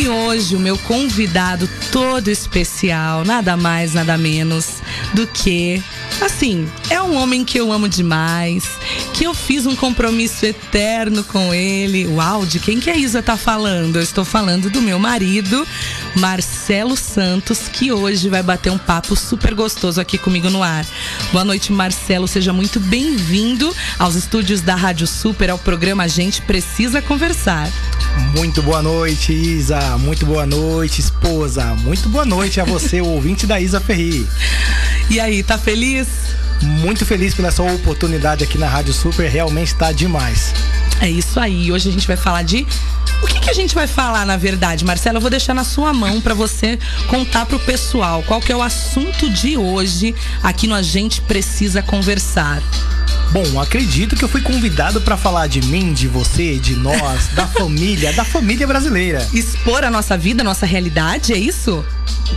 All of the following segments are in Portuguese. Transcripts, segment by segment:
E hoje o meu convidado todo especial, nada mais, nada menos do que Assim, é um homem que eu amo demais, que eu fiz um compromisso eterno com ele. Uau, de quem que a Isa tá falando? Eu estou falando do meu marido, Marcelo Santos, que hoje vai bater um papo super gostoso aqui comigo no ar. Boa noite, Marcelo. Seja muito bem-vindo aos estúdios da Rádio Super, ao programa A Gente Precisa Conversar. Muito boa noite, Isa. Muito boa noite, esposa. Muito boa noite a você, o ouvinte da Isa Ferri. E aí, tá feliz? Muito feliz pela sua oportunidade aqui na Rádio Super, realmente tá demais. É isso aí. Hoje a gente vai falar de o que, que, a gente vai falar, na verdade, Marcelo? Eu vou deixar na sua mão para você contar pro pessoal qual que é o assunto de hoje aqui no A Gente Precisa Conversar. Bom, acredito que eu fui convidado para falar de mim, de você, de nós, da família, da família brasileira. Expor a nossa vida, a nossa realidade, é isso?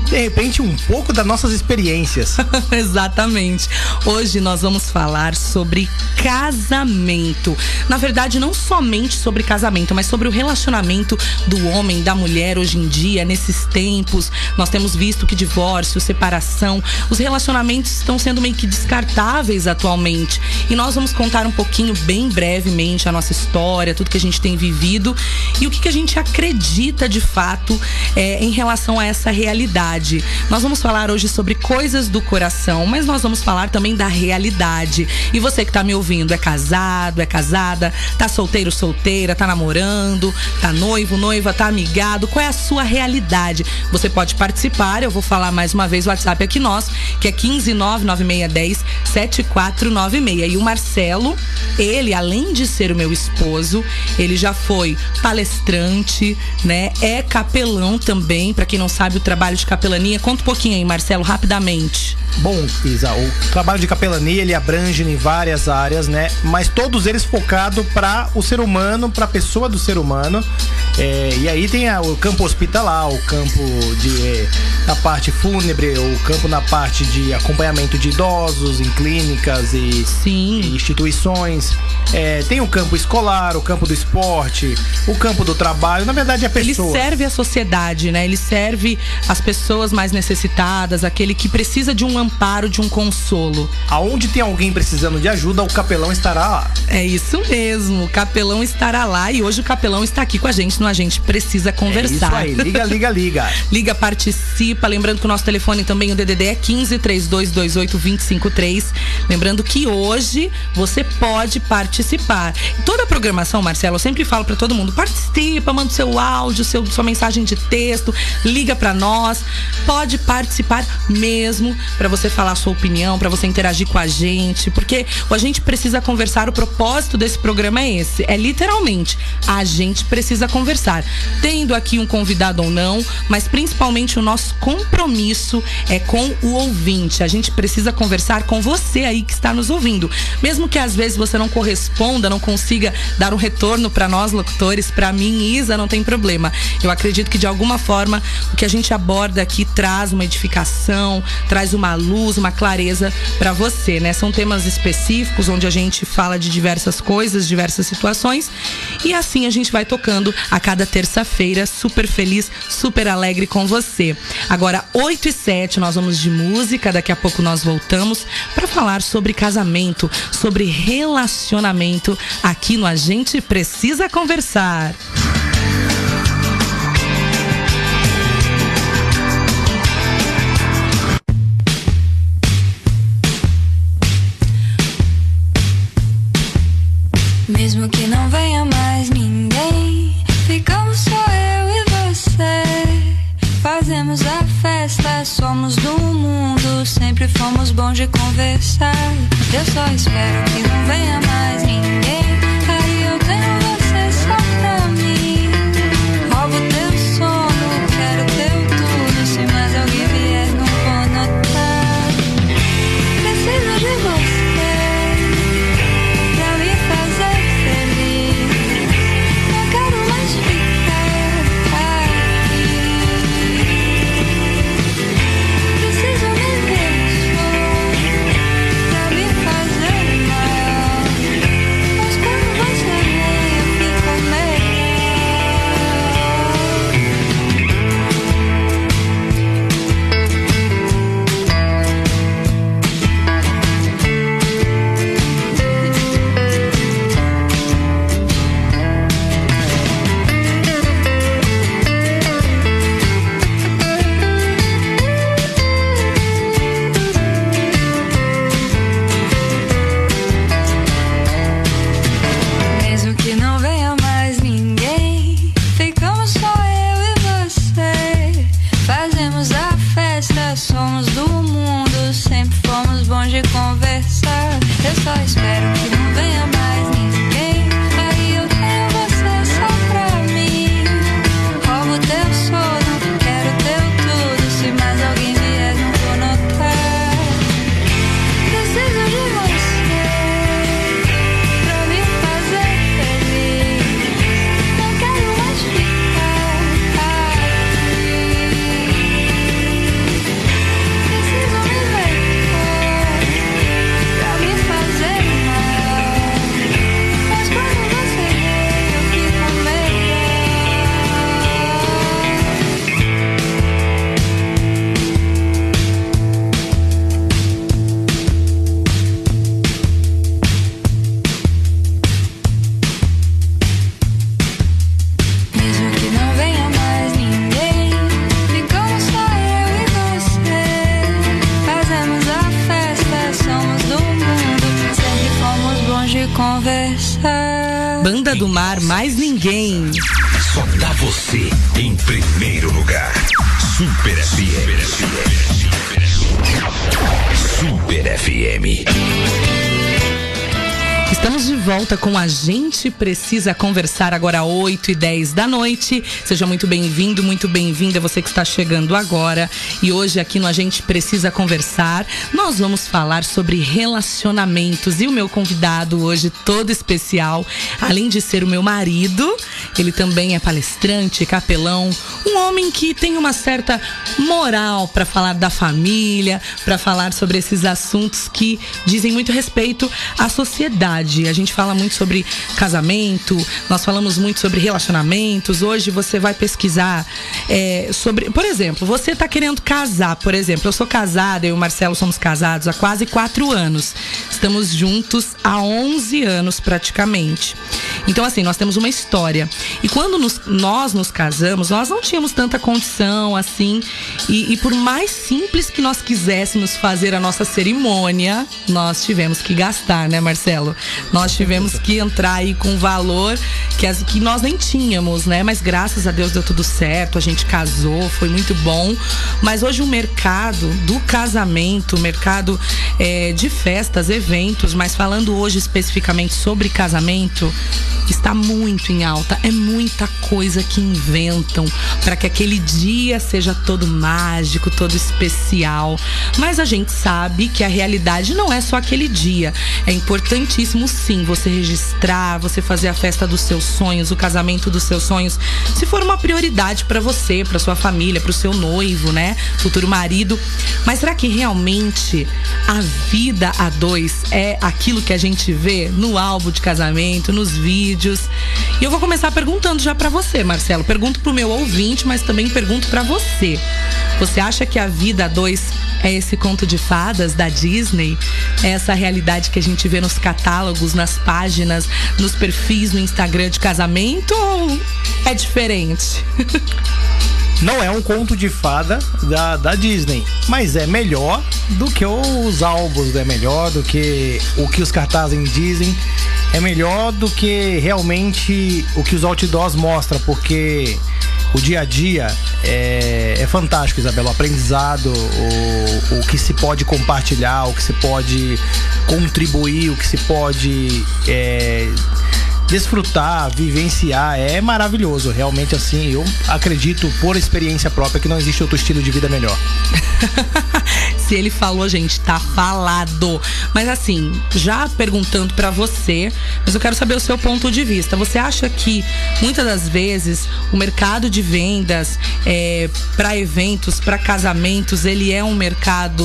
de repente um pouco das nossas experiências. Exatamente. Hoje nós vamos falar sobre casamento. Na verdade, não somente sobre casamento, mas sobre o relacionamento do homem, da mulher hoje em dia, nesses tempos. Nós temos visto que divórcio, separação, os relacionamentos estão sendo meio que descartáveis atualmente. E nós vamos contar um pouquinho, bem brevemente, a nossa história, tudo que a gente tem vivido e o que, que a gente acredita de fato é, em relação a essa realidade. Nós vamos falar hoje sobre coisas do coração, mas nós vamos falar também da realidade. E você que está me ouvindo, é casado, é casada, tá solteiro, solteira, tá namorando, tá noivo, noiva, tá amigado, qual é a sua realidade? Você pode participar, eu vou falar mais uma vez o WhatsApp aqui nós, que é 1599610 7496. E o Marcelo, ele, além de ser o meu esposo, ele já foi palestrante, né? É capelão também, para quem não sabe, o trabalho de capelania. Conta um pouquinho aí, Marcelo, rapidamente. Bom, Isa, o trabalho de capelania ele abrange em várias áreas, né? Mas todos eles focado para o ser humano, para a pessoa do ser humano. É, e aí tem a, o campo hospitalar, o campo de é, na parte fúnebre, o campo na parte de acompanhamento de idosos em clínicas e, e instituições. É, tem o campo escolar, o campo do esporte, o campo do trabalho. Na verdade, é a pessoa. Ele serve a sociedade, né? Ele serve as pessoas mais necessitadas, aquele que precisa de um amparo, de um consolo. Aonde tem alguém precisando de ajuda, o capelão estará lá. É isso mesmo, o capelão estará lá e hoje o capelão está aqui com a gente no A Gente Precisa Conversar. É isso aí, liga, liga, liga. liga, participa. Lembrando que o nosso telefone também, o DDD é 15 3228 253. Lembrando que hoje você pode participar. Toda a programação, Marcelo, eu sempre falo para todo mundo: participa, manda seu áudio, seu, sua mensagem de texto, liga para nós. Pode participar mesmo para você falar sua opinião, para você interagir com a gente, porque a gente precisa conversar. O propósito desse programa é esse: é literalmente a gente precisa conversar, tendo aqui um convidado ou não, mas principalmente o nosso compromisso é com o ouvinte. A gente precisa conversar com você aí que está nos ouvindo, mesmo que às vezes você não corresponda, não consiga dar um retorno para nós locutores, para mim, Isa, não tem problema. Eu acredito que de alguma forma o que a gente aborda aqui traz uma edificação, traz uma luz, uma clareza para você, né? São temas específicos onde a gente fala de diversas coisas, diversas situações e assim a gente vai tocando a cada terça-feira, super feliz, super alegre com você. Agora, 8 e 7, nós vamos de música, daqui a pouco nós voltamos para falar sobre casamento, sobre relacionamento aqui no A Gente Precisa Conversar. Mesmo que não venha mais ninguém, ficamos só eu e você. Fazemos a festa, somos do mundo, sempre fomos bons de conversar. Eu só espero que não venha mais ninguém. Banda do Mar, mais ninguém. Só dá você em primeiro lugar. Super FM. Super FM. Estamos de volta com a gente precisa conversar agora 8 e 10 da noite. Seja muito bem-vindo, muito bem-vinda você que está chegando agora. E hoje aqui no A gente precisa conversar, nós vamos falar sobre relacionamentos e o meu convidado hoje todo especial, além de ser o meu marido, ele também é palestrante, capelão, um homem que tem uma certa moral para falar da família, para falar sobre esses assuntos que dizem muito respeito à sociedade A gente fala muito sobre casamento, nós falamos muito sobre relacionamentos. Hoje você vai pesquisar é, sobre. Por exemplo, você está querendo casar, por exemplo. Eu sou casada, eu e o Marcelo somos casados há quase quatro anos. Estamos juntos há 11 anos praticamente. Então, assim, nós temos uma história. E quando nos, nós nos casamos, nós não tínhamos tanta condição assim. E, e por mais simples que nós quiséssemos fazer a nossa cerimônia, nós tivemos que gastar, né, Marcelo? Nós tivemos que entrar aí com valor que, as, que nós nem tínhamos, né? Mas graças a Deus deu tudo certo, a gente casou, foi muito bom. Mas hoje o mercado do casamento, o mercado é, de festas, eventos, mas falando hoje especificamente sobre casamento, está muito em alta. É muita coisa que inventam para que aquele dia seja todo mágico, todo especial. Mas a gente sabe que a realidade não é só aquele dia. É importantíssimo sim você registrar, você fazer a festa dos seus sonhos, o casamento dos seus sonhos, se for uma prioridade para você, para sua família, para o seu noivo, né, futuro marido. Mas será que realmente a vida a dois é aquilo que a gente vê no álbum de casamento, nos vídeos? Vídeos. E eu vou começar perguntando já para você, Marcelo. Pergunto pro meu ouvinte, mas também pergunto para você. Você acha que a vida a dois é esse conto de fadas da Disney? É essa realidade que a gente vê nos catálogos, nas páginas, nos perfis no Instagram de casamento ou é diferente? não é um conto de fada da, da Disney, mas é melhor do que os álbuns, é melhor do que o que os cartazes dizem, é melhor do que realmente o que os outdoors mostram, porque o dia a dia é, é fantástico, Isabela. O aprendizado, o, o que se pode compartilhar, o que se pode contribuir, o que se pode. É, desfrutar, vivenciar, é maravilhoso. Realmente, assim, eu acredito por experiência própria que não existe outro estilo de vida melhor. Se ele falou, gente, tá falado. Mas assim, já perguntando para você, mas eu quero saber o seu ponto de vista. Você acha que muitas das vezes o mercado de vendas é, para eventos, para casamentos, ele é um mercado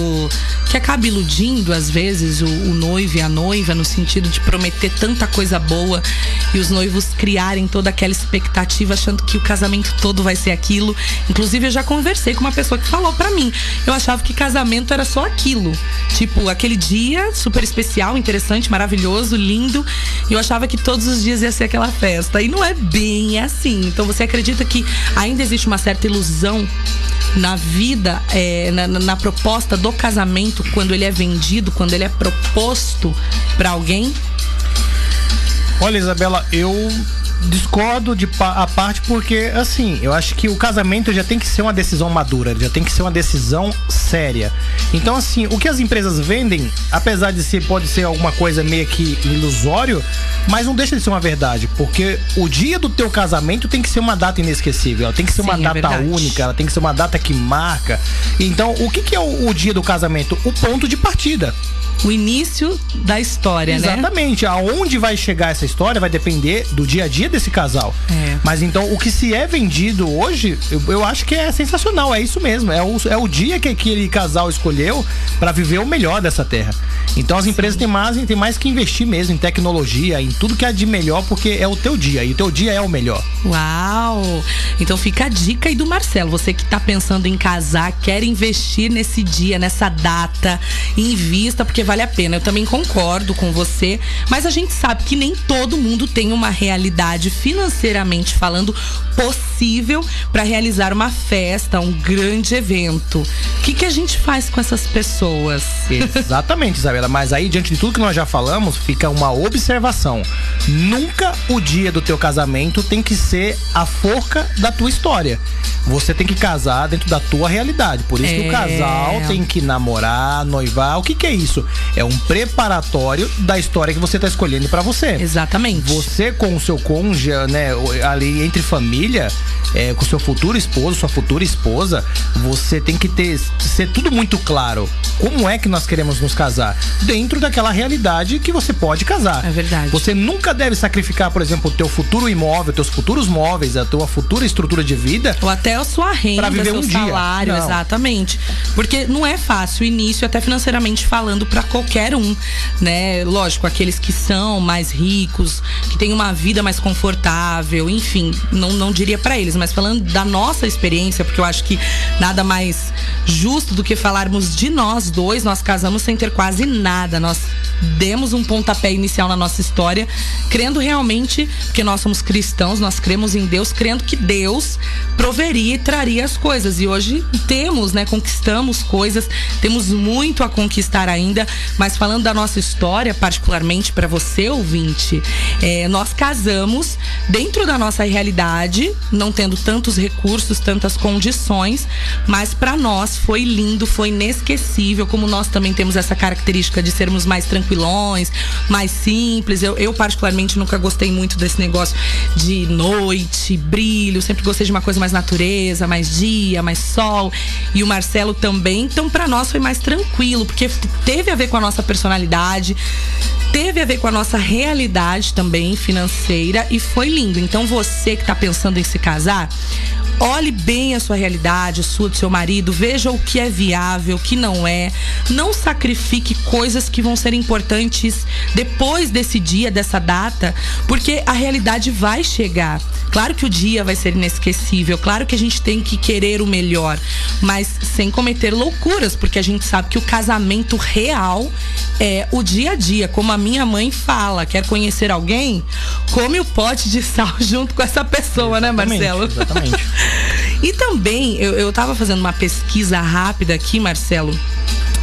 que acaba iludindo às vezes o, o noivo e a noiva no sentido de prometer tanta coisa boa e os noivos criarem toda aquela expectativa achando que o casamento todo vai ser aquilo. Inclusive eu já conversei com uma pessoa que falou para mim, eu achava que casamento era só aquilo, tipo aquele dia super especial, interessante, maravilhoso, lindo, e eu achava que todos os dias ia ser aquela festa. E não é bem assim. Então você acredita que ainda existe uma certa ilusão na vida, é, na, na, proposta do casamento, quando ele é vendido, quando ele é proposto para alguém? Olha, Isabela, eu discordo de a parte porque assim, eu acho que o casamento já tem que ser uma decisão madura, já tem que ser uma decisão séria. Então assim, o que as empresas vendem, apesar de ser pode ser alguma coisa meio que ilusório, mas não deixa de ser uma verdade, porque o dia do teu casamento tem que ser uma data inesquecível, ela tem que ser Sim, uma é data única, ela tem que ser uma data que marca. Então, o que, que é o, o dia do casamento? O ponto de partida o início da história, Exatamente. né? Exatamente. Aonde vai chegar essa história vai depender do dia a dia desse casal. É. Mas então, o que se é vendido hoje, eu, eu, acho que é sensacional. É isso mesmo. É o, é o dia que aquele casal escolheu para viver o melhor dessa terra. Então, as empresas têm mais, têm mais que investir mesmo em tecnologia, em tudo que é de melhor, porque é o teu dia. E o teu dia é o melhor. Uau! Então, fica a dica aí do Marcelo. Você que tá pensando em casar, quer investir nesse dia, nessa data, invista, porque vale a pena. Eu também concordo com você, mas a gente sabe que nem todo mundo tem uma realidade financeiramente falando possível para realizar uma festa, um grande evento. O que, que a gente faz com essas pessoas? Exatamente, Isabela. Mas aí, diante de tudo que nós já falamos, fica uma observação. Nunca o dia do teu casamento tem que ser a forca da tua história. Você tem que casar dentro da tua realidade. Por isso é... que o casal tem que namorar, noivar. O que, que é isso? É um preparatório da história que você está escolhendo para você. Exatamente. Você com o seu cônjuge, né, ali entre família, é, com seu futuro esposo, sua futura esposa, você tem que ter ser tudo muito claro. Como é que nós queremos nos casar? Dentro daquela realidade que você pode casar. É verdade. Você nunca deve sacrificar, por exemplo, o teu futuro imóvel, teus futuros móveis, a tua futura estrutura de vida. Ou até a sua renda, pra viver seu um salário, dia. Exatamente. Porque não é fácil o início, até financeiramente falando, para qualquer um, né? Lógico, aqueles que são mais ricos, que têm uma vida mais confortável, enfim, não, não diria para eles, mas falando da nossa experiência, porque eu acho que nada mais justo do que falarmos de nós dois, nós casamos sem ter quase nada. Nós demos um pontapé inicial na nossa história, crendo realmente, porque nós somos cristãos, nós cremos em Deus, crendo que Deus proveria e traria as coisas. E hoje temos, né, conquistamos coisas, temos muito a conquistar ainda, mas falando da nossa história, particularmente para você, ouvinte, é, nós casamos dentro da nossa realidade, não tendo tantos recursos, tantas condições, mas para nós foi lindo, foi inesquecível, como nós também temos essa característica de sermos mais tranquilões, mais simples. Eu, eu particularmente nunca gostei muito desse negócio de noite, brilho, sempre gostei de uma coisa mais natureza, mais dia, mais sol. E o Marcelo também. Então, para nós foi mais tranquilo, porque teve a ver com a nossa personalidade, teve a ver com a nossa realidade também financeira e foi lindo. Então, você que tá pensando em se casar, Olhe bem a sua realidade, a sua do seu marido, veja o que é viável, o que não é. Não sacrifique coisas que vão ser importantes depois desse dia, dessa data, porque a realidade vai chegar. Claro que o dia vai ser inesquecível, claro que a gente tem que querer o melhor, mas sem cometer loucuras, porque a gente sabe que o casamento real é o dia a dia, como a minha mãe fala. Quer conhecer alguém? Come o pote de sal junto com essa pessoa, né, exatamente, né, Marcelo? Exatamente. E também, eu, eu tava fazendo uma pesquisa rápida aqui, Marcelo.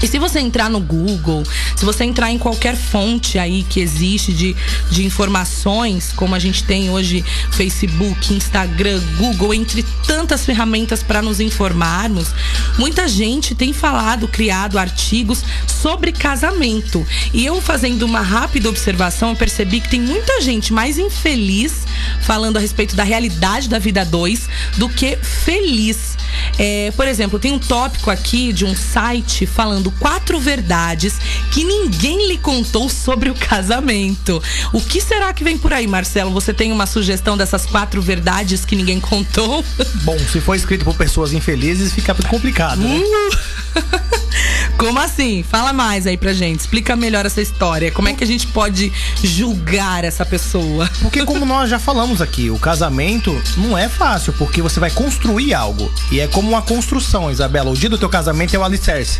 E se você entrar no Google, se você entrar em qualquer fonte aí que existe de, de informações, como a gente tem hoje Facebook, Instagram, Google, entre tantas ferramentas para nos informarmos, muita gente tem falado, criado artigos sobre casamento. E eu fazendo uma rápida observação, eu percebi que tem muita gente mais infeliz falando a respeito da realidade da vida 2 do que feliz. É, por exemplo, tem um tópico aqui de um site falando quatro verdades que ninguém lhe contou sobre o casamento. O que será que vem por aí, Marcelo? Você tem uma sugestão dessas quatro verdades que ninguém contou? Bom, se for escrito por pessoas infelizes, fica complicado, né? Uh! Como assim? Fala mais aí pra gente. Explica melhor essa história. Como é que a gente pode julgar essa pessoa? Porque, como nós já falamos aqui, o casamento não é fácil, porque você vai construir algo. E é como uma construção, Isabela. O dia do teu casamento é o alicerce.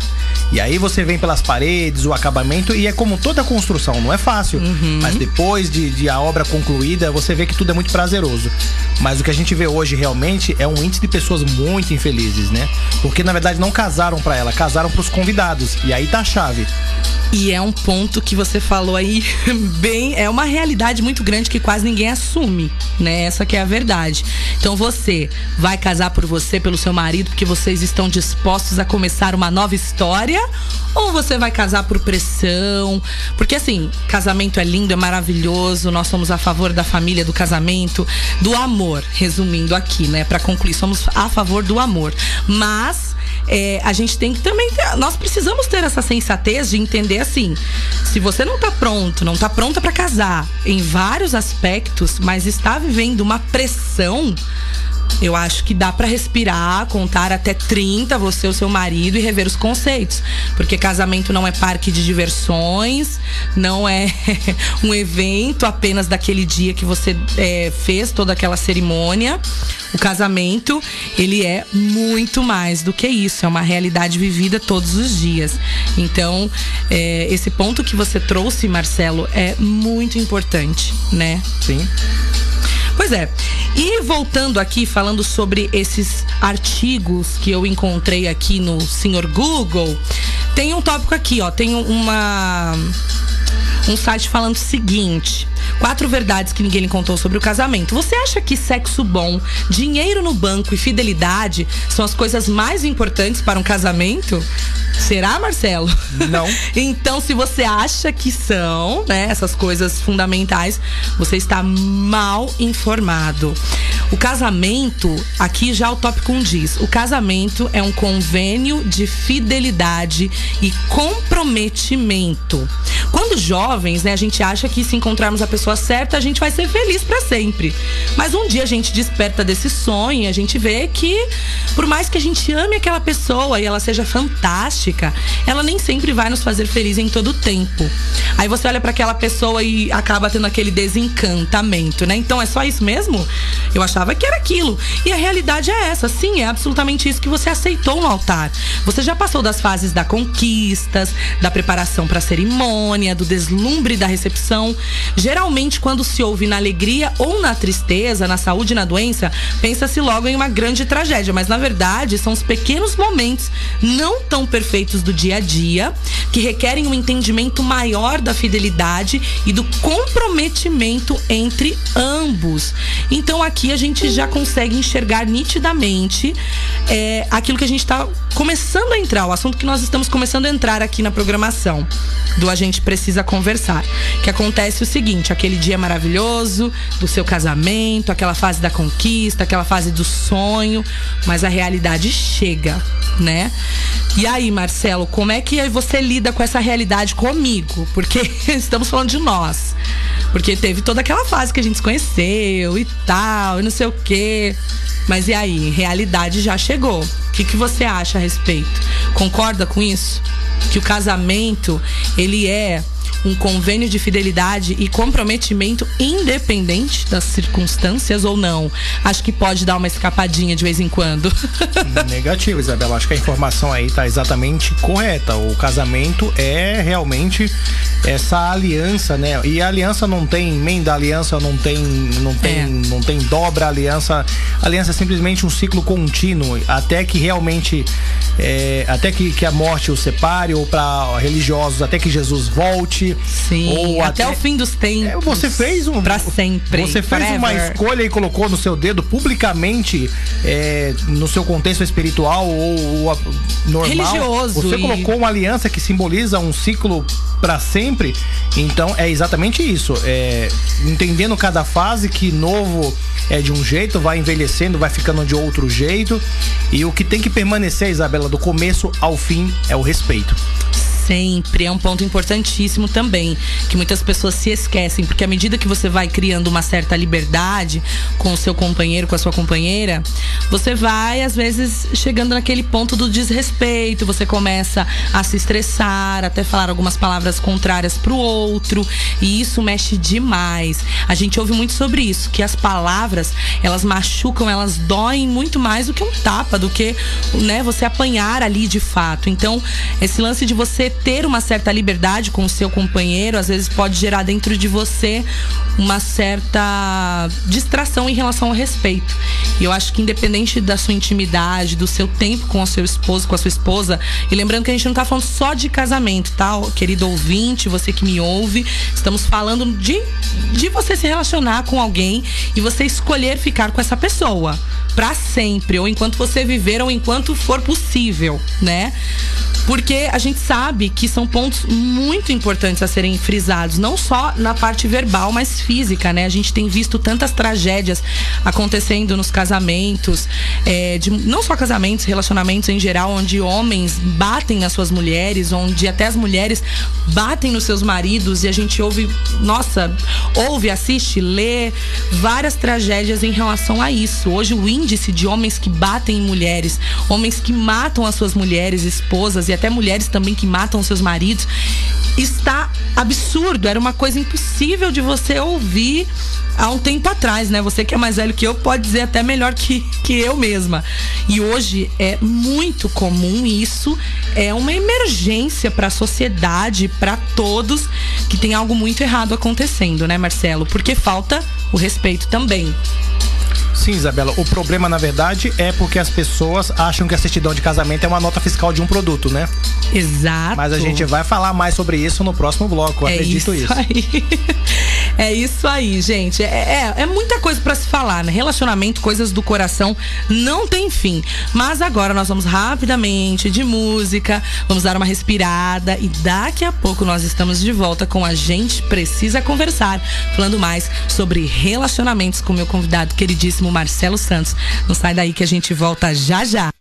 E aí você vem pelas paredes, o acabamento, e é como toda construção, não é fácil. Uhum. Mas depois de, de a obra concluída, você vê que tudo é muito prazeroso. Mas o que a gente vê hoje realmente é um índice de pessoas muito infelizes, né? Porque na verdade não casaram para ela, casaram pros convidados. E aí tá a chave. E é um ponto que você falou aí bem, é uma realidade muito grande que quase ninguém assume, né? Essa que é a verdade. Então você vai casar por você, pelo seu marido, porque vocês estão dispostos a começar uma nova história? Ou você vai casar por pressão? Porque assim, casamento é lindo, é maravilhoso, nós somos a favor da família, do casamento, do amor, resumindo aqui, né? Para concluir, somos a favor do amor. Mas é, a gente tem que também ter, nós precisamos ter essa sensatez de entender assim, se você não tá pronto, não tá pronta para casar em vários aspectos, mas está vivendo uma pressão eu acho que dá para respirar, contar até 30, você e o seu marido, e rever os conceitos. Porque casamento não é parque de diversões, não é um evento apenas daquele dia que você é, fez toda aquela cerimônia. O casamento, ele é muito mais do que isso, é uma realidade vivida todos os dias. Então, é, esse ponto que você trouxe, Marcelo, é muito importante, né? Sim. Pois é. E voltando aqui, falando sobre esses artigos que eu encontrei aqui no senhor Google, tem um tópico aqui, ó. Tem uma um site falando o seguinte: quatro verdades que ninguém lhe contou sobre o casamento. Você acha que sexo bom, dinheiro no banco e fidelidade são as coisas mais importantes para um casamento? Será, Marcelo? Não. então, se você acha que são, né, essas coisas fundamentais, você está mal informado. O casamento, aqui já o tópico 1 diz: o casamento é um convênio de fidelidade e comprometimento. Quando jovens, né, a gente acha que se encontrarmos a pessoa certa, a gente vai ser feliz para sempre. Mas um dia a gente desperta desse sonho e a gente vê que, por mais que a gente ame aquela pessoa e ela seja fantástica, ela nem sempre vai nos fazer feliz em todo o tempo. Aí você olha para aquela pessoa e acaba tendo aquele desencantamento, né? Então é só isso mesmo? Eu achava que era aquilo. E a realidade é essa. Sim, é absolutamente isso que você aceitou no altar. Você já passou das fases da conquistas, da preparação para a cerimônia, do deslumbre da recepção. Geralmente, quando se ouve na alegria ou na tristeza, na saúde e na doença, pensa-se logo em uma grande tragédia. Mas na verdade, são os pequenos momentos não tão perfeitos do dia a dia que requerem um entendimento maior da fidelidade e do comprometimento entre ambos. Então aqui a gente já consegue enxergar nitidamente é, aquilo que a gente está começando a entrar, o assunto que nós estamos começando a entrar aqui na programação do A Gente Precisa Conversar. Que acontece o seguinte: aquele dia maravilhoso do seu casamento, aquela fase da conquista, aquela fase do sonho, mas a realidade chega, né? E aí, Marcelo, como é que você lida com essa realidade comigo? Porque estamos falando de nós. Porque teve toda aquela fase que a gente se conheceu e tal, e não sei o quê. Mas e aí, realidade já chegou. O que, que você acha a respeito? Concorda com isso? Que o casamento, ele é um convênio de fidelidade e comprometimento independente das circunstâncias ou não? Acho que pode dar uma escapadinha de vez em quando. Negativo, Isabela. Acho que a informação aí tá exatamente correta. O casamento é realmente essa aliança, né? E a aliança não tem emenda, a aliança não tem, não tem, é. não tem dobra, a aliança, a aliança é simplesmente um ciclo contínuo até que realmente, é, até que, que a morte o separe ou para religiosos até que Jesus volte. Sim. Ou até, até o fim dos tempos. É, você fez um para sempre. Você fez forever. uma escolha e colocou no seu dedo publicamente é, no seu contexto espiritual ou, ou normal. Religioso. Você e... colocou uma aliança que simboliza um ciclo para sempre. Então é exatamente isso. É, entendendo cada fase que novo é de um jeito, vai envelhecendo, vai ficando de outro jeito. E o que tem que permanecer, Isabela, do começo ao fim é o respeito sempre é um ponto importantíssimo também, que muitas pessoas se esquecem, porque à medida que você vai criando uma certa liberdade com o seu companheiro, com a sua companheira, você vai às vezes chegando naquele ponto do desrespeito, você começa a se estressar, até falar algumas palavras contrárias pro outro, e isso mexe demais. A gente ouve muito sobre isso, que as palavras, elas machucam, elas doem muito mais do que um tapa, do que, né, você apanhar ali de fato. Então, esse lance de você ter uma certa liberdade com o seu companheiro, às vezes pode gerar dentro de você uma certa distração em relação ao respeito. E eu acho que independente da sua intimidade, do seu tempo com o seu esposo, com a sua esposa, e lembrando que a gente não tá falando só de casamento, tá? Querido ouvinte, você que me ouve, estamos falando de, de você se relacionar com alguém e você escolher ficar com essa pessoa para sempre, ou enquanto você viver, ou enquanto for possível, né? Porque a gente sabe que são pontos muito importantes a serem frisados, não só na parte verbal, mas física, né? A gente tem visto tantas tragédias acontecendo nos casamentos, é, de, não só casamentos, relacionamentos em geral, onde homens batem nas suas mulheres, onde até as mulheres batem nos seus maridos e a gente ouve, nossa, ouve, assiste, lê várias tragédias em relação a isso. Hoje o índice de homens que batem em mulheres, homens que matam as suas mulheres, esposas e até mulheres também que matam seus maridos está absurdo, era uma coisa impossível de você ouvir há um tempo atrás, né? Você que é mais velho que eu pode dizer até melhor que, que eu mesma. E hoje é muito comum isso, é uma emergência para a sociedade, para todos, que tem algo muito errado acontecendo, né, Marcelo? Porque falta o respeito também. Sim, Isabela. O problema, na verdade, é porque as pessoas acham que a certidão de casamento é uma nota fiscal de um produto, né? Exato. Mas a gente vai falar mais sobre isso no próximo bloco, eu é acredito isso. isso. É isso aí, gente. É, é, é muita coisa para se falar, né? Relacionamento, coisas do coração, não tem fim. Mas agora nós vamos rapidamente de música, vamos dar uma respirada e daqui a pouco nós estamos de volta com a gente precisa conversar, falando mais sobre relacionamentos com meu convidado queridíssimo Marcelo Santos. Não sai daí que a gente volta já já.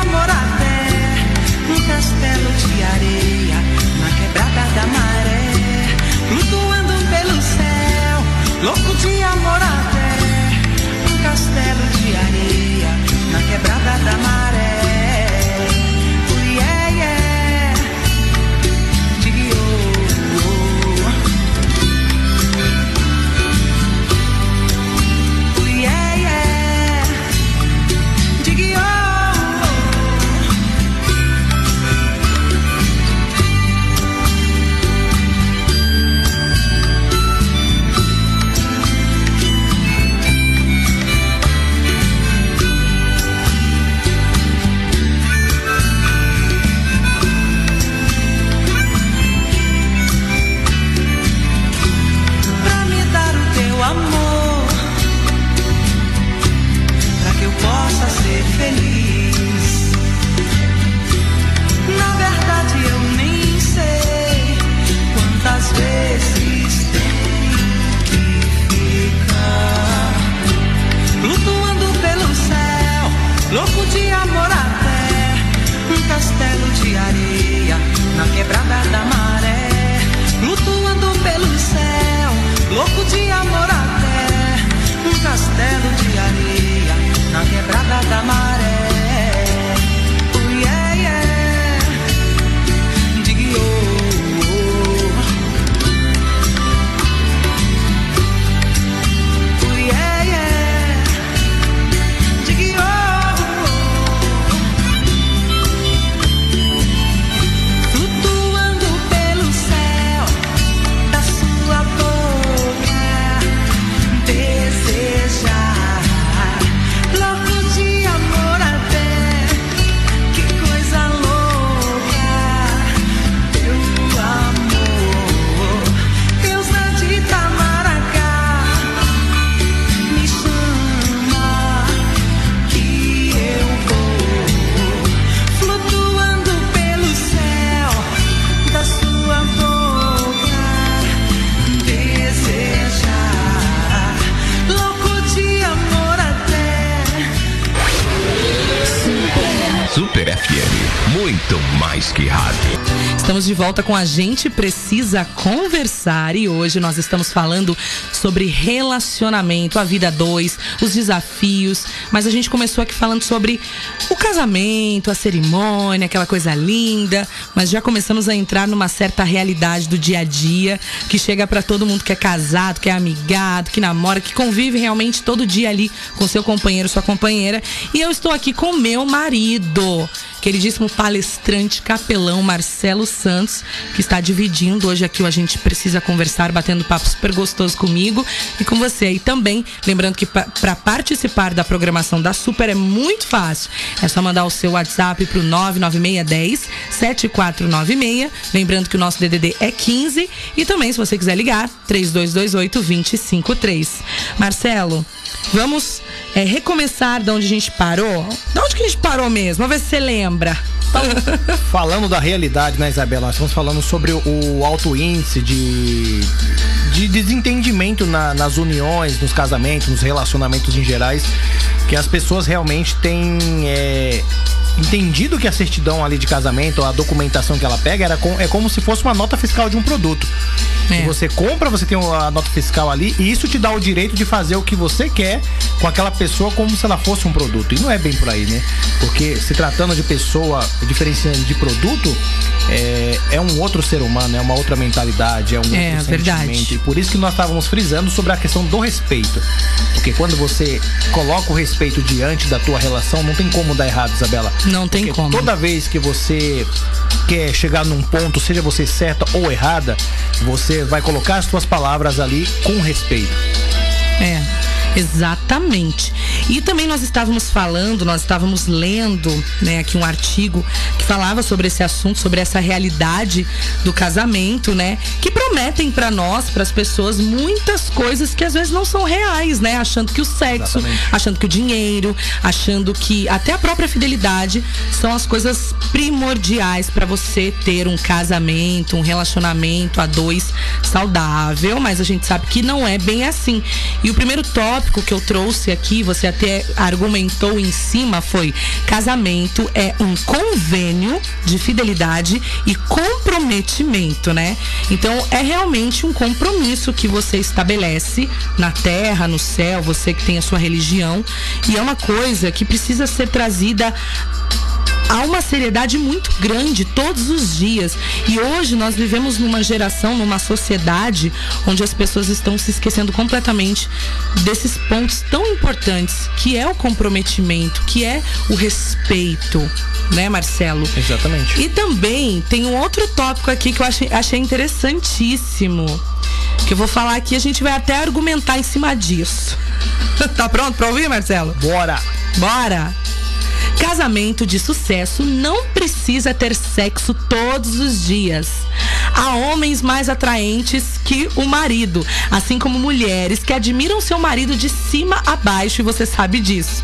Amor até um castelo de areia na quebrada da maré, flutuando pelo céu, louco de amor até um castelo de areia na quebrada da maré. Volta com a gente precisa conversar. E hoje nós estamos falando sobre relacionamento, a vida dois, os desafios, mas a gente começou aqui falando sobre o casamento, a cerimônia, aquela coisa linda, mas já começamos a entrar numa certa realidade do dia a dia que chega para todo mundo que é casado, que é amigado, que namora, que convive realmente todo dia ali com seu companheiro, sua companheira. E eu estou aqui com meu marido, queridíssimo palestrante capelão Marcelo Santos, que está dividindo hoje aqui o A Gente Precisa Conversar, batendo papo super gostoso comigo e com você aí também. Lembrando que para participar da programação da Super é muito fácil. É só mandar o seu WhatsApp pro 99610 7496. Lembrando que o nosso DDD é 15 e também se você quiser ligar 3228 2053. Marcelo, vamos é, recomeçar de onde a gente parou? De onde que a gente parou mesmo? Vamos ver se você lembra. Falando da realidade, né, Isabela? Nós estamos falando sobre o alto índice de, de desentendimento na- nas uniões, nos casamentos, nos relacionamentos em gerais, que as pessoas realmente têm é, entendido que a certidão ali de casamento, a documentação que ela pega, era com- é como se fosse uma nota fiscal de um produto. É. Que você compra, você tem a nota fiscal ali, e isso te dá o direito de fazer o que você quer com aquela pessoa como se ela fosse um produto. E não é bem por aí, né? Porque se tratando de pessoa diferenciando de produto, é, é um outro ser humano, é uma outra mentalidade, é um É, outro verdade. sentimento. E por isso que nós estávamos frisando sobre a questão do respeito. Porque quando você coloca o respeito diante da tua relação, não tem como dar errado, Isabela. Não tem Porque como. Toda vez que você quer chegar num ponto, seja você certa ou errada, você vai colocar as suas palavras ali com respeito. É, exatamente. E também nós estávamos falando, nós estávamos lendo, né, aqui um artigo que falava sobre esse assunto, sobre essa realidade do casamento, né, que prometem para nós, para as pessoas, muitas coisas que às vezes não são reais, né, achando que o sexo, Exatamente. achando que o dinheiro, achando que até a própria fidelidade são as coisas primordiais para você ter um casamento, um relacionamento a dois saudável, mas a gente sabe que não é bem assim. E o primeiro tópico que eu trouxe aqui, você até argumentou em cima, foi casamento é um convênio de fidelidade e comprometimento, né? Então é realmente um compromisso que você estabelece na terra, no céu, você que tem a sua religião, e é uma coisa que precisa ser trazida há uma seriedade muito grande todos os dias. E hoje nós vivemos numa geração, numa sociedade onde as pessoas estão se esquecendo completamente desses pontos tão importantes, que é o comprometimento, que é o respeito, né, Marcelo? Exatamente. E também tem um outro tópico aqui que eu achei, achei interessantíssimo. Que eu vou falar aqui, a gente vai até argumentar em cima disso. tá pronto pra ouvir, Marcelo? Bora! Bora! Casamento de sucesso não precisa ter sexo todos os dias. Há homens mais atraentes que o marido, assim como mulheres que admiram seu marido de cima a baixo e você sabe disso.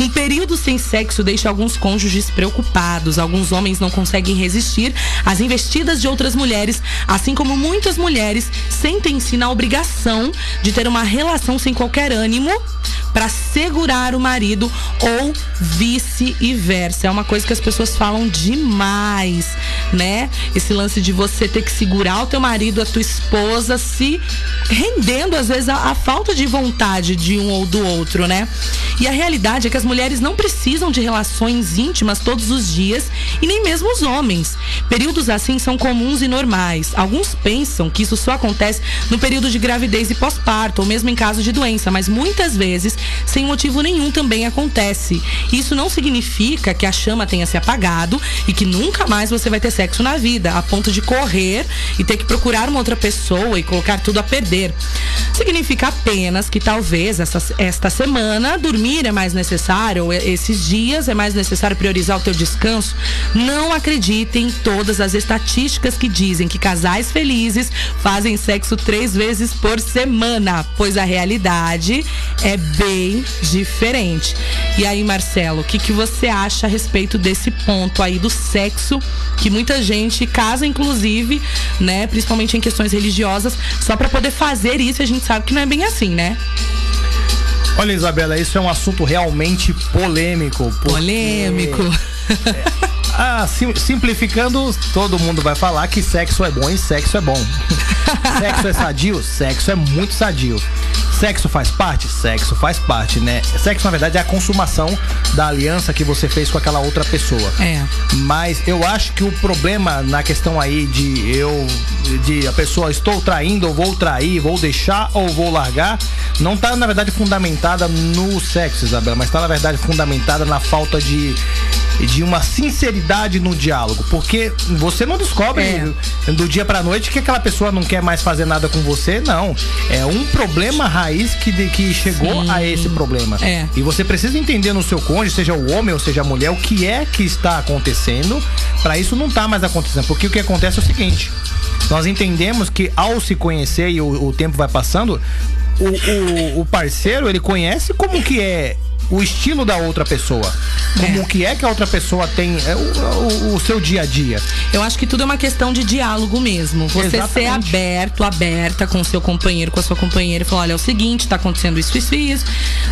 Um período sem sexo deixa alguns cônjuges preocupados. Alguns homens não conseguem resistir às investidas de outras mulheres, assim como muitas mulheres sentem-se na obrigação de ter uma relação sem qualquer ânimo para segurar o marido ou vice-versa. É uma coisa que as pessoas falam demais, né? Esse lance de você ter que segurar o teu marido, a tua esposa, se rendendo às vezes a falta de vontade de um ou do outro, né? E a realidade é que as mulheres não precisam de relações íntimas todos os dias e nem mesmo os homens. Períodos assim são comuns e normais. Alguns pensam que isso só acontece no período de gravidez e pós-parto, ou mesmo em caso de doença, mas muitas vezes, sem motivo nenhum, também acontece. Isso não significa que a chama tenha se apagado e que nunca mais você vai ter sexo na vida, a ponto de correr e ter que procurar uma outra pessoa e colocar tudo a perder. Significa apenas que talvez essa, esta semana dormir é mais necessário, ou esses dias é mais necessário priorizar o teu descanso. Não acredite em todas as estatísticas que dizem que casais felizes fazem sexo três vezes por semana, pois a realidade é bem diferente. E aí, Marcelo, o que, que você acha a respeito desse ponto aí do sexo que muita gente casa, inclusive, né, principalmente em questões religiosas, só para poder fazer isso? A gente sabe que não é bem assim, né? Olha, Isabela, isso é um assunto realmente polêmico. porque Polêmico. ah, sim- simplificando, todo mundo vai falar que sexo é bom e sexo é bom. sexo é sadio? Sexo é muito sadio. Sexo faz parte? Sexo faz parte, né? Sexo, na verdade, é a consumação da aliança que você fez com aquela outra pessoa. É. Mas eu acho que o problema na questão aí de eu, de a pessoa estou traindo, ou vou trair, vou deixar ou vou largar, não tá na verdade fundamentada no sexo, Isabela, mas tá na verdade fundamentada na falta de de uma sinceridade no diálogo, porque você não descobre É. do dia pra noite que aquela pessoa não quer mais fazer nada com você, não. É um problema raiz que, de- que chegou Sim. a esse problema. É. E você precisa entender no seu cônjuge, seja o homem ou seja a mulher, o que é que está acontecendo para isso não tá mais acontecendo. Porque o que acontece é o seguinte: nós entendemos que ao se conhecer e o, o tempo vai passando, o, o, o parceiro ele conhece como que é o estilo da outra pessoa. Como É. que é que a outra pessoa tem é, o, o- o seu dia a dia. Eu acho que tudo é uma questão de diálogo mesmo. Você ser Exatamente. aberto, aberta com o seu companheiro, com a sua companheira e falar: olha, é o seguinte, tá acontecendo isso, isso e isso.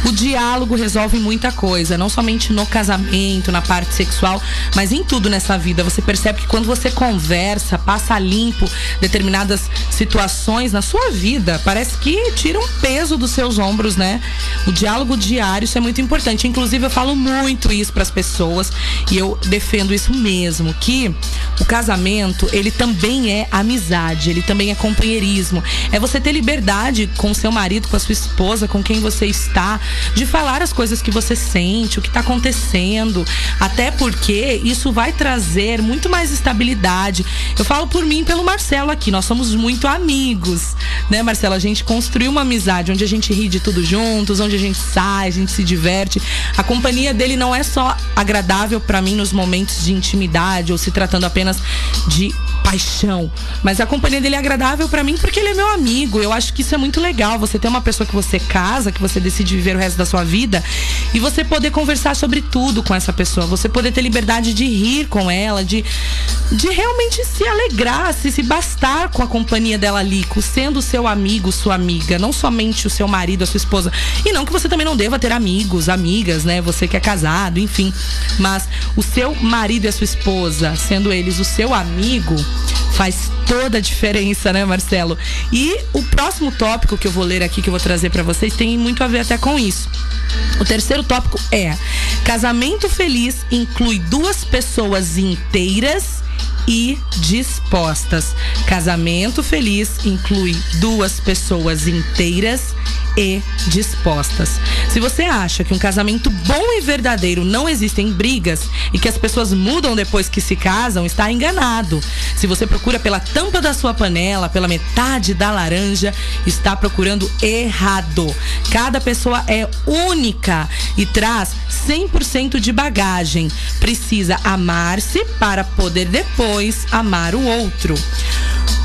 O diálogo resolve muita coisa, não somente no casamento, na parte sexual, mas em tudo nessa vida. Você percebe que quando você conversa, passa limpo determinadas situações na sua vida, parece que tira um peso dos seus ombros, né? O diálogo diário, isso é muito importante. Inclusive, eu falo muito isso para as pessoas e eu defendo isso mesmo, que o casamento, ele também é amizade, ele também é companheirismo. É você ter liberdade com seu marido, com a sua esposa, com quem você está, de falar as coisas que você sente, o que está acontecendo. Até porque isso vai trazer muito mais estabilidade. Eu falo por mim pelo Marcelo aqui, nós somos muito amigos, né, Marcelo? A gente construiu uma amizade onde a gente ri de tudo juntos, onde a gente sai, a gente se diverte. A companhia dele não é só agradável para mim nos momentos de intimidade ou se tratando apenas de paixão, mas a companhia dele é agradável para mim porque ele é meu amigo. Eu acho que isso é muito legal. Você ter uma pessoa que você casa, que você decide viver o resto da sua vida e você poder conversar sobre tudo com essa pessoa, você poder ter liberdade de rir com ela, de, de realmente se alegrar, se, se bastar com a companhia dela ali, sendo seu amigo, sua amiga, não somente o seu marido, a sua esposa. E não que você também não deva ter amigos, amigas, né? Você que é casado, enfim. Mas o seu marido e a sua esposa, sendo eles o seu amigo, faz toda a diferença, né, Marcelo? E o próximo tópico que eu vou ler aqui, que eu vou trazer pra vocês, tem muito a ver até com isso. O terceiro tópico é: casamento feliz inclui duas pessoas inteiras e dispostas. Casamento feliz inclui duas pessoas inteiras e dispostas. Se você acha que um casamento bom e verdadeiro não existem brigas e que as pessoas mudam depois que se casam, está enganado. Se você procura pela tampa da sua panela, pela metade da laranja, está procurando errado. Cada pessoa é única e traz 100% de bagagem. Precisa amar-se para poder depois amar o outro.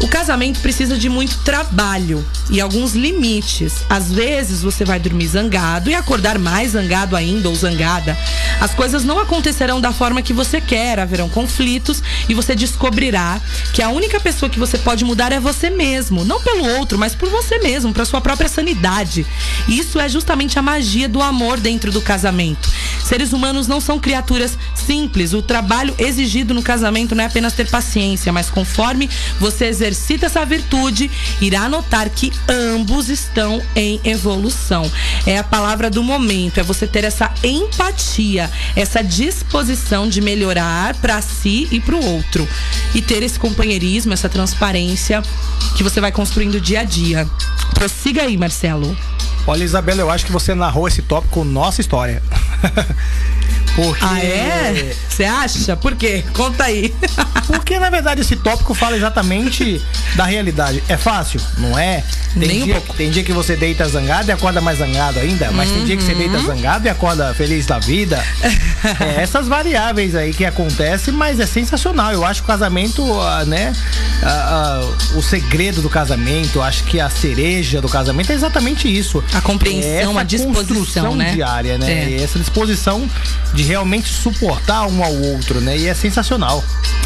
O casamento precisa de muito trabalho e alguns limites. Vezes você vai dormir zangado e acordar mais zangado ainda ou zangada. As coisas não acontecerão da forma que você quer, haverão conflitos e você descobrirá que a única pessoa que você pode mudar é você mesmo, não pelo outro, mas por você mesmo, para sua própria sanidade. Isso é justamente a magia do amor dentro do casamento. Seres humanos não são criaturas simples. O trabalho exigido no casamento não é apenas ter paciência, mas conforme você exercita essa virtude, irá notar que ambos estão em evolução. É a palavra do momento, é você ter essa empatia, essa disposição de melhorar para si e para o outro. E ter esse companheirismo, essa transparência que você vai construindo dia a dia. Prossiga aí, Marcelo. Olha, Isabela, eu acho que você narrou esse tópico nossa história. Porque. Ah, é? Você acha? Por quê? Conta aí. Porque, na verdade, esse tópico fala exatamente da realidade. É fácil? Não é? Tem, Nem um dia, pouco. tem dia que você deita zangado e acorda mais zangado ainda, mas tem dia que você Uhum. deita zangado e acorda feliz da vida. é, essas variáveis aí que acontecem, mas é sensacional. Eu acho que o casamento, ah, né? ah, ah, o segredo do casamento, acho que a cereja do casamento é exatamente isso. A compreensão, É a disposição, né? diária, né? É. E essa disposição de realmente suportar um ao outro, né? E é sensacional.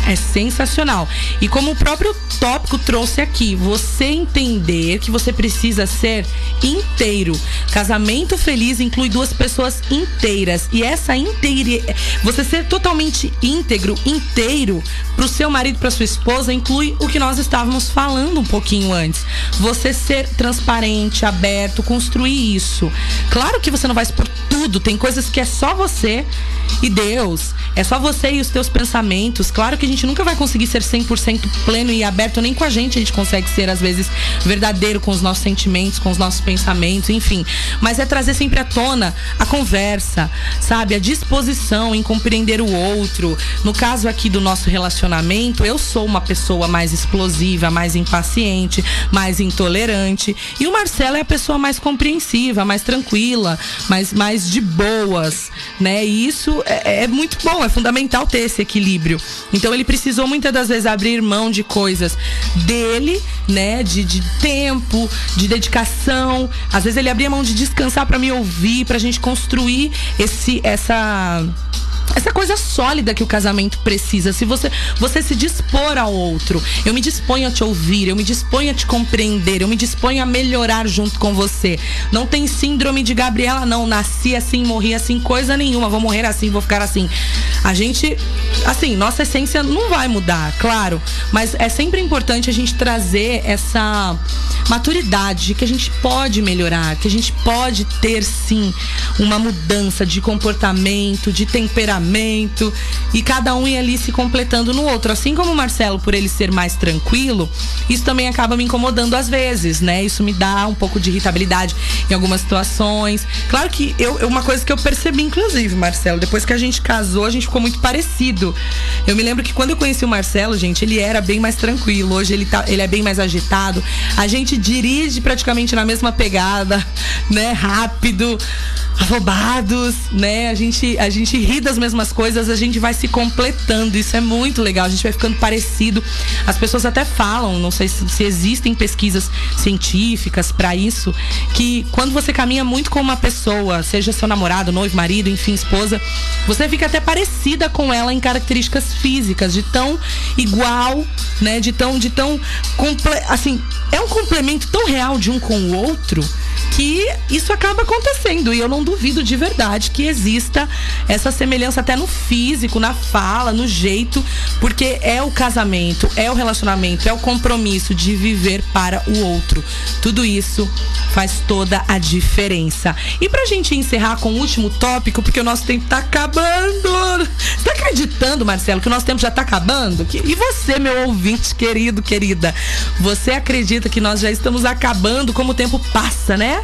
É sensacional. E como o próprio tópico trouxe aqui, você entender que você precisa ser inteiro. Casamento feliz inclui duas pessoas inteiras. E essa inteira. Você ser totalmente íntegro, inteiro, pro seu marido, pra sua esposa, inclui o que nós estávamos falando um pouquinho antes. Você ser transparente, aberto, construir isso. Claro que você não vai expor tudo, tem coisas que é só você e Deus. É só você e os teus pensamentos. Claro que a gente nunca vai conseguir ser 100% pleno e aberto, nem com a gente a gente consegue ser, às vezes, verdadeiro com os nossos sentimentos, com os nossos pensamentos, enfim. Mas é trazer sempre à tona a conversa, sabe? A disposição em compreender o outro. No caso aqui do nosso relacionamento, eu sou uma pessoa mais explosiva, mais impaciente, mais intolerante. E o Marcelo é a pessoa mais compreensiva, mais tranquila, mais, mais de boas, né? E isso é, é muito bom, é fundamental ter esse equilíbrio. Então ele precisou muitas das vezes abrir mão de coisas dele, né? De, de tempo, de dedicação. Às vezes ele abria mão de descansar para me ouvir, pra gente construir esse essa essa coisa sólida que o casamento precisa. Se você você se dispor ao outro, eu me disponho a te ouvir, eu me disponho a te compreender, eu me disponho a melhorar junto com você. Não tem síndrome de Gabriela, não. Nasci assim, morri assim, coisa nenhuma. Vou morrer assim, vou ficar assim. A gente, assim, nossa essência não vai mudar, claro. Mas é sempre importante a gente trazer essa maturidade de que a gente pode melhorar, que a gente pode ter sim uma mudança de comportamento, de temperamento e cada um ir ali se completando no outro. Assim como o Marcelo, por ele ser mais tranquilo, isso também acaba me incomodando às vezes, né? Isso me dá um pouco de irritabilidade em algumas situações. Claro que eu, uma coisa que eu percebi, inclusive, Marcelo, depois que a gente casou, a gente ficou muito parecido. Eu me lembro que quando eu conheci o Marcelo, gente, ele era bem mais tranquilo. Hoje ele, tá, ele é bem mais agitado. A gente dirige praticamente na mesma pegada, né? Rápido, afobados, né? A gente, a gente ri das mesmas coisas, a gente vai se completando. Isso é muito legal. A gente vai ficando parecido. As pessoas até falam, não sei se, se existem pesquisas científicas para isso, que quando você caminha muito com uma pessoa, seja seu namorado, noivo, marido, enfim, esposa, você fica até parecida com ela em características físicas, de tão igual, né? De tão, de tão assim, é um complemento tão real de um com o outro que isso acaba acontecendo. E eu não duvido de verdade que exista essa semelhança até no físico, na fala, no jeito, porque é o casamento, é o relacionamento, é o compromisso de viver para o outro. Tudo isso faz toda a diferença. E pra gente encerrar com o último tópico, porque o nosso tempo tá acabando. Você tá acreditando, Marcelo, que o nosso tempo já tá acabando? E você, meu ouvinte querido, querida, você acredita que nós já estamos acabando como o tempo passa, né?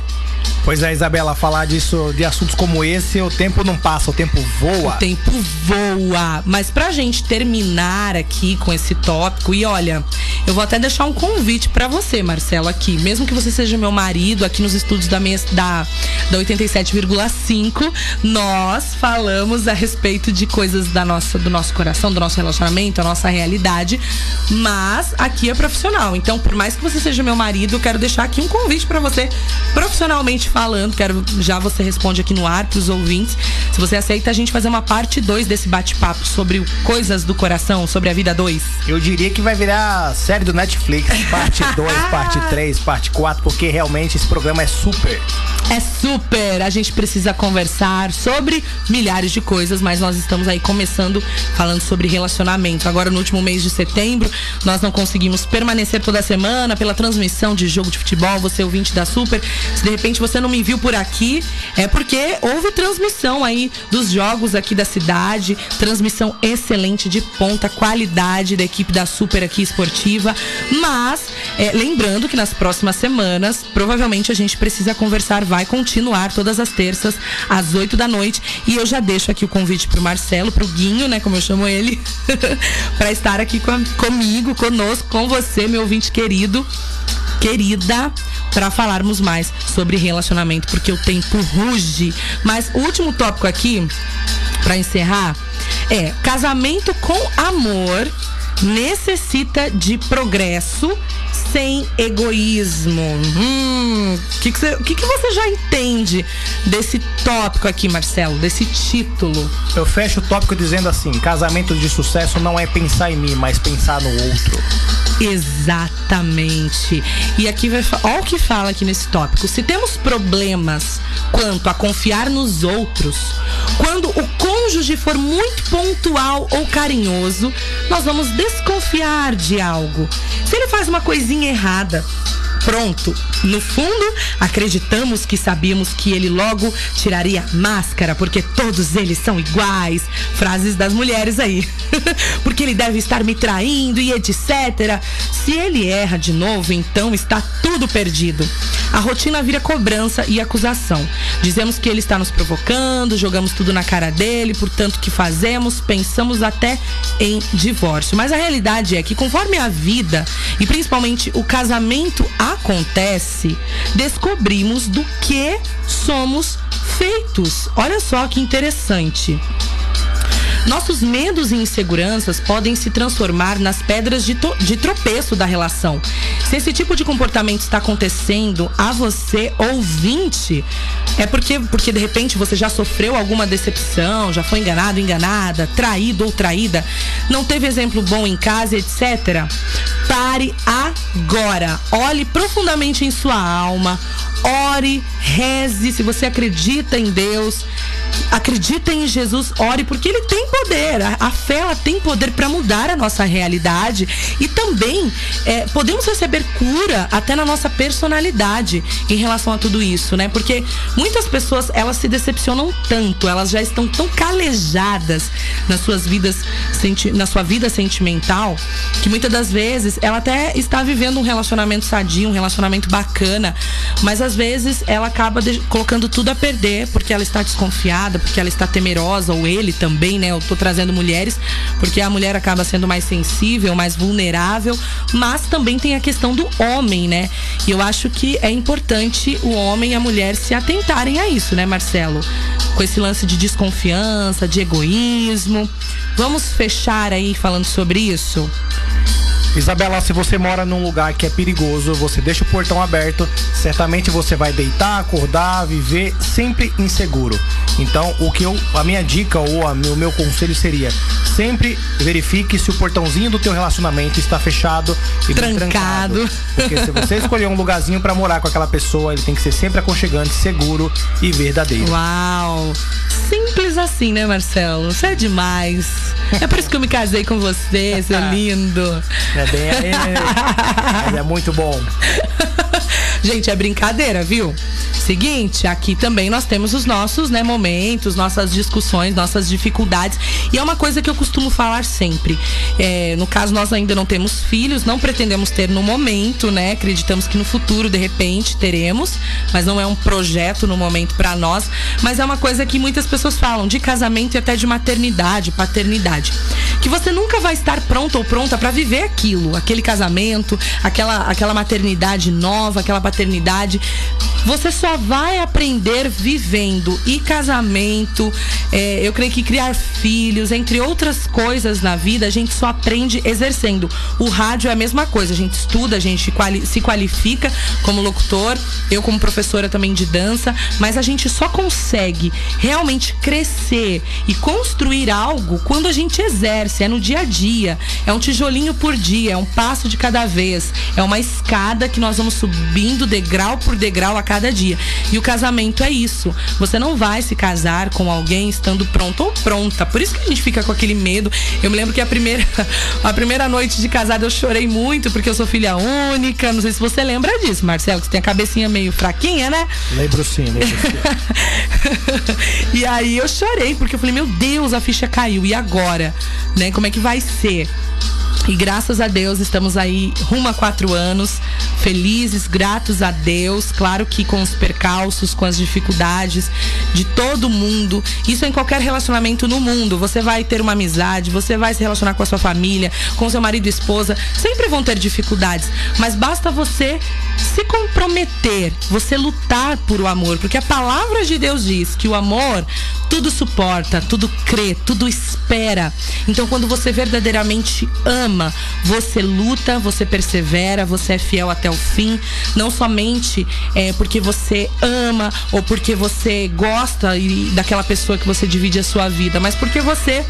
Pois é, Isabela, falar disso, de assuntos como esse, o tempo não passa, o tempo voa. O tempo voa. Mas pra gente terminar aqui com esse tópico, e olha, eu vou até deixar um convite pra você, Marcelo, aqui. Mesmo que você seja meu marido, aqui nos estúdios da, da, da 87,5, nós falamos a respeito de coisas da nossa, do nosso coração, do nosso relacionamento, a nossa realidade. Mas aqui é profissional. Então, por mais que você seja meu marido, eu quero deixar aqui um convite pra você, profissionalmente falando. Quero já você responde aqui no ar pros ouvintes. Se você aceita a gente fazer uma parte 2 desse bate-papo sobre coisas do coração, sobre a vida 2. Eu diria que vai virar série do Netflix, parte 2, parte 3, parte 4, porque realmente esse programa é super. É super! A gente precisa conversar sobre milhares de coisas, mas nós estamos aí começando falando sobre relacionamento. Agora, no último mês de setembro, nós não conseguimos permanecer toda semana pela transmissão de jogo de futebol. Você, ouvinte da Super, se de repente você não me viu por aqui, é porque houve transmissão aí dos jogos aqui da cidade. Transmissão excelente, de ponta, qualidade da equipe da Super aqui esportiva. Mas, é, lembrando que nas próximas semanas, provavelmente a gente precisa conversar, vai continuar todas as terças, às 8 da noite. E eu já deixo aqui o convite pro Marcelo, pro Guinho, né? Como eu chamo ele, para estar aqui com a- comigo, conosco, com você, meu ouvinte querido, querida, para falarmos mais sobre relacionamento, porque o tempo ruge. Mas o último tópico aqui, para encerrar, é casamento com amor necessita de progresso, sem egoísmo. Hum, o que, que, que você já entende desse tópico aqui, Marcelo? Desse título? Eu fecho o tópico dizendo assim: casamento de sucesso não é pensar em mim, mas pensar no outro. Exatamente. E aqui vai olha o que fala aqui nesse tópico. Se temos problemas quanto a confiar nos outros, quando o cônjuge for muito pontual ou carinhoso, nós vamos desconfiar de algo. Se ele faz uma coisinha errada, pronto. No fundo, acreditamos que sabíamos que ele logo tiraria a máscara, porque todos eles são iguais. Frases das mulheres aí. porque ele deve estar me traindo e etc. Se ele erra de novo, então está tudo perdido. A rotina vira cobrança e acusação. Dizemos que ele está nos provocando, jogamos tudo na cara dele, portanto, que fazemos, pensamos até em divórcio. Mas a realidade é que, conforme a vida e principalmente o casamento acontece, descobrimos do que somos feitos. Olha só que interessante. Nossos medos e inseguranças podem se transformar nas pedras de, de, tropeço da relação. Se esse tipo de comportamento está acontecendo a você, ouvinte, é porque, porque de repente você já sofreu alguma decepção, já foi enganado, enganada, traído ou traída, não teve exemplo bom em casa, etc. Pare agora. Olhe profundamente em sua alma. Ore, reze, se você acredita em Deus, acredita em Jesus, ore, porque ele tem poder. A, a fé ela tem poder para mudar a nossa realidade e também é, podemos receber cura até na nossa personalidade em relação a tudo isso, né? Porque muitas pessoas elas se decepcionam tanto, elas já estão tão calejadas nas suas vidas, na sua vida sentimental, que muitas das vezes ela até está vivendo um relacionamento sadio, um relacionamento bacana, mas às vezes ela acaba colocando tudo a perder porque ela está desconfiada, porque ela está temerosa, ou ele também, né? Eu tô trazendo mulheres, porque a mulher acaba sendo mais sensível, mais vulnerável, mas também tem a questão do homem, né? E eu acho que é importante o homem e a mulher se atentarem a isso, né, Marcelo? Com esse lance de desconfiança, de egoísmo. Vamos fechar aí falando sobre isso? Isabela, se você mora num lugar que é perigoso, você deixa o portão aberto, certamente você vai deitar, acordar, viver sempre inseguro. Então, o que eu, a minha dica ou a, o meu conselho seria: sempre verifique se o portãozinho do teu relacionamento está fechado e trancado. trancado. Porque se você escolher um lugarzinho para morar com aquela pessoa, ele tem que ser sempre aconchegante, seguro e verdadeiro. Uau! Simples assim, né, Marcelo? Você é demais. É por isso que eu me casei com você, você é lindo. É bem aí. É muito bom. Gente, é brincadeira, viu? Seguinte, aqui também nós temos os nossos né, momentos, nossas discussões, nossas dificuldades. E é uma coisa que eu costumo falar sempre. É, no caso, nós ainda não temos filhos, não pretendemos ter no momento, né? Acreditamos que no futuro, de repente, teremos, mas não é um projeto no momento para nós. Mas é uma coisa que muitas pessoas falam de casamento e até de maternidade, paternidade. Que você nunca vai estar pronto ou pronta para viver aquilo, aquele casamento, aquela, aquela maternidade nova, aquela paternidade. Você só vai aprender vivendo. E casamento, é, eu creio que criar filhos, entre outras coisas na vida, a gente só aprende exercendo. O rádio é a mesma coisa. A gente estuda, a gente quali se qualifica como locutor, eu como professora também de dança, mas a gente só consegue realmente crescer e construir algo quando a gente exerce. É no dia a dia. É um tijolinho por dia, é um passo de cada vez. É uma escada que nós vamos subindo degrau por degrau a cada dia. E o casamento é isso. Você não vai se casar com alguém estando pronto ou pronta. Por isso que a gente fica com aquele medo. Eu me lembro que a primeira, a primeira noite de casada eu chorei muito porque eu sou filha única. Não sei se você lembra disso, Marcelo, que você tem a cabecinha meio fraquinha, né? Lembro sim, lembro sim. e aí eu chorei porque eu falei, meu Deus, a ficha caiu. E agora? Né? Como é que vai ser? E graças a Deus estamos aí rumo a quatro anos, felizes, gratos a Deus, claro que com os percalços, com as dificuldades de todo mundo. Isso em qualquer relacionamento no mundo. Você vai ter uma amizade, você vai se relacionar com a sua família, com seu marido e esposa, sempre vão ter dificuldades, mas basta você se comprometer, você lutar por o amor, porque a palavra de Deus diz que o amor tudo suporta, tudo crê, tudo espera. Então, quando você verdadeiramente ama, você luta, você persevera, você é fiel até o fim. Não somente é, porque você ama ou porque você gosta e, daquela pessoa que você divide a sua vida, mas porque você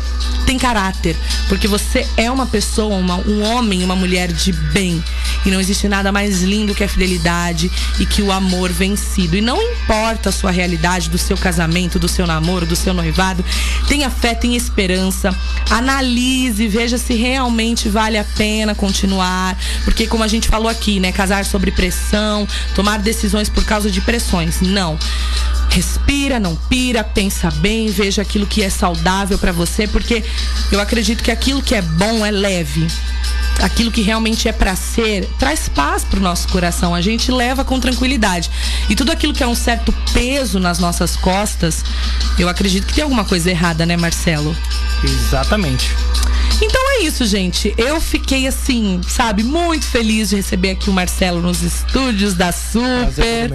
tem caráter, porque você é uma pessoa, uma, um homem, uma mulher de bem. E não existe nada mais lindo que a fidelidade e que o amor vencido. E não importa a sua realidade do seu casamento, do seu namoro, do seu noivado, tenha fé, tenha esperança, analise, veja se realmente vale a pena continuar, porque como a gente falou aqui, né, casar sobre pressão, tomar decisões por causa de pressões, não. Respira, não pira, pensa bem, veja aquilo que é saudável para você, porque eu acredito que aquilo que é bom é leve aquilo que realmente é para ser, traz paz pro nosso coração. A gente leva com tranquilidade. E tudo aquilo que é um certo peso nas nossas costas, eu acredito que tem alguma coisa errada, né, Marcelo? Exatamente. É isso, gente. Eu fiquei assim, sabe, muito feliz de receber aqui o Marcelo nos estúdios da Super.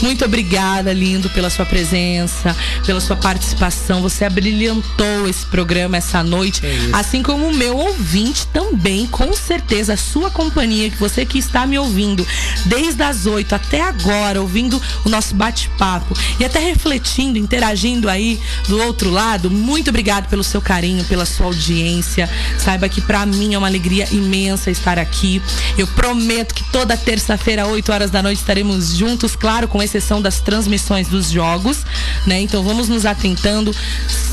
Muito obrigada, lindo, pela sua presença, pela sua participação. Você abrilhantou esse programa essa noite, É assim como o meu ouvinte também, com certeza, a sua companhia, que você que está me ouvindo desde as 8 até agora, ouvindo o nosso bate-papo e até refletindo, interagindo aí do outro lado. Muito obrigado pelo seu carinho, pela sua audiência. Saiba que pra mim é uma alegria imensa estar aqui. Eu prometo que toda terça-feira, 8 horas da noite, estaremos juntos, claro, com exceção das transmissões dos jogos, né? Então vamos nos atentando.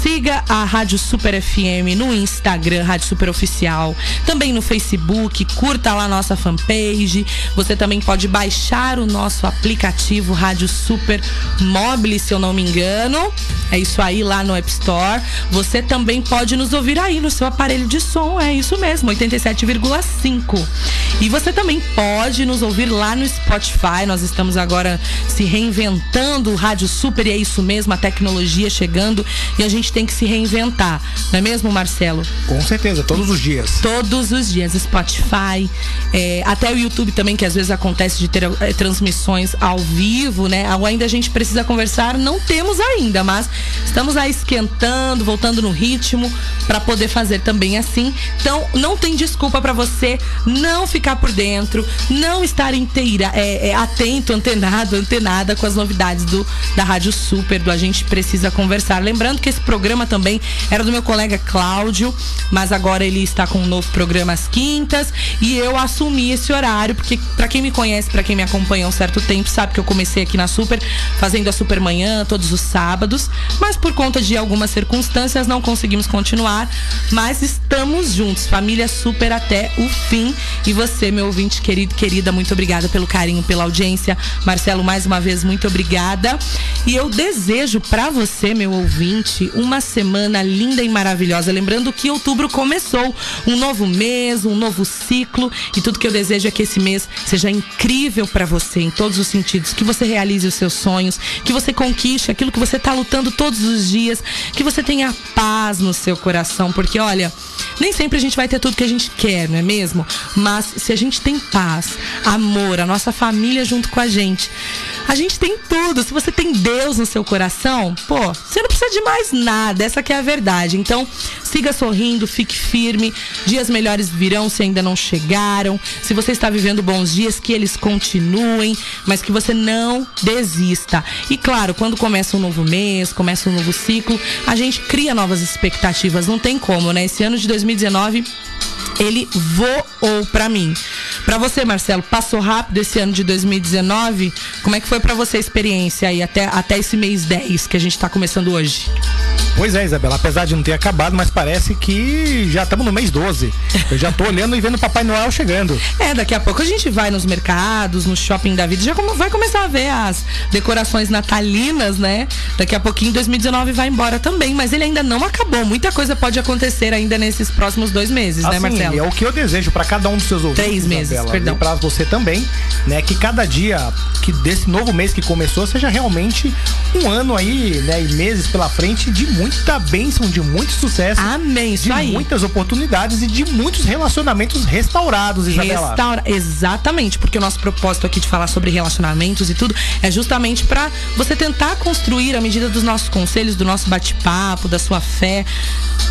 Siga a Rádio Super FM no Instagram, Rádio Super Oficial, também no Facebook, curta lá a nossa fanpage. Você também pode baixar o nosso aplicativo Rádio Super Mobile, se eu não me engano. É isso aí lá no App Store. Você também pode nos ouvir aí no seu aparelho de som, é isso mesmo, 87,5. E você também pode nos ouvir lá no Spotify. Nós estamos agora se reinventando o Rádio Super e é isso mesmo, a tecnologia chegando e a gente tem que se reinventar. Não é mesmo, Marcelo? Com certeza, todos os dias. Todos os dias, Spotify, é, até o YouTube também, que às vezes acontece de ter é, transmissões ao vivo, né? Ainda a gente precisa conversar, não temos ainda, mas estamos aí esquentando, voltando no ritmo para poder fazer também assim. Então, não tem desculpa para você não ficar por dentro, não estar inteira, é, é, atento, antenado, antenada com as novidades do da Rádio Super, do A Gente Precisa Conversar. Lembrando que esse programa também era do meu colega Cláudio, mas agora ele está com um novo programa às quintas e eu assumi esse horário, porque para quem me conhece, para quem me acompanha há um certo tempo, sabe que eu comecei aqui na Super fazendo a Super Manhã todos os sábados, mas por conta de algumas circunstâncias não conseguimos continuar, mas estamos juntos, família Super até o fim. E você, meu ouvinte querido, querida, muito obrigada pelo carinho, pela audiência. Marcelo, mais uma vez, muito obrigada. E eu desejo para você, meu ouvinte, uma semana linda e maravilhosa. Lembrando que outubro começou um novo mês, um novo ciclo. E tudo que eu desejo é que esse mês seja incrível para você em todos os sentidos. Que você realize os seus sonhos, que você conquiste aquilo que você tá lutando todos os dias, que você tenha paz no seu coração. Porque, olha, nem a gente vai ter tudo que a gente quer, não é mesmo? Mas se a gente tem paz, amor, a nossa família junto com a gente, a gente tem tudo. Se você tem Deus no seu coração, pô, você não precisa de mais nada. Essa que é a verdade. Então, siga sorrindo, fique firme. Dias melhores virão se ainda não chegaram. Se você está vivendo bons dias, que eles continuem, mas que você não desista. E claro, quando começa um novo mês, começa um novo ciclo, a gente cria novas expectativas. Não tem como, né? Esse ano de 2019 ele voou pra mim. Pra você, Marcelo, passou rápido esse ano de 2019? Como é que foi pra você a experiência aí até, até esse mês 10 que a gente tá começando hoje? Pois é, Isabela, apesar de não ter acabado, mas parece que já estamos no mês 12. Eu já tô olhando e vendo o Papai Noel chegando. É, daqui a pouco a gente vai nos mercados, no shopping da vida, já como- vai começar a ver as decorações natalinas, né? Daqui a pouquinho 2019 vai embora também, mas ele ainda não acabou. Muita coisa pode acontecer ainda nesses próximos dois meses, né, Assim, Marcelo? é o que eu desejo para cada um dos seus ouvintes. Três meses, Isabela, perdão. E para você também, né? Que cada dia que desse novo mês que começou seja realmente um ano aí, né? E meses pela frente de muita bênção, de muito sucesso. Amém, isso de aí. muitas oportunidades e de muitos relacionamentos restaurados, Isabela. Restaura... Exatamente, porque o nosso propósito aqui de falar sobre relacionamentos e tudo é justamente pra você tentar construir, à medida dos nossos conselhos, do nosso bate-papo, da sua fé,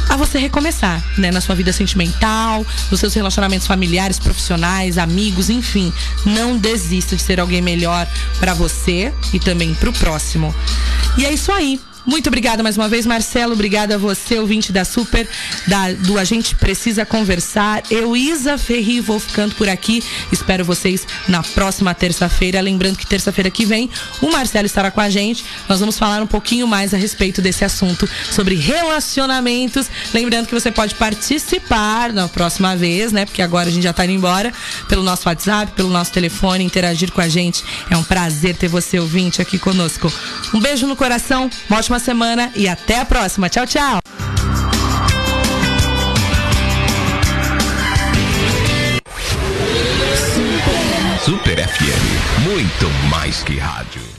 a você recomeçar, né? Na sua vida sentimental, nos seus relacionamentos familiares, profissionais, amigos, enfim. Não desista de ser alguém melhor pra você e também pro próximo. E é isso aí. Muito obrigada mais uma vez, Marcelo. Obrigada a você, ouvinte da Super, da, do A Gente Precisa Conversar. Eu, Isa Ferri, vou ficando por aqui. Espero vocês na próxima terça-feira. Lembrando que terça-feira que vem o Marcelo estará com a gente. Nós vamos falar um pouquinho mais a respeito desse assunto sobre relacionamentos. Lembrando que você pode participar na próxima vez, né? Porque agora a gente já tá indo embora pelo nosso WhatsApp, pelo nosso telefone, interagir com a gente. É um prazer ter você ouvinte aqui conosco. Um beijo no coração, uma ótima semana e até a próxima. Tchau, tchau. Super FM, muito mais que rádio.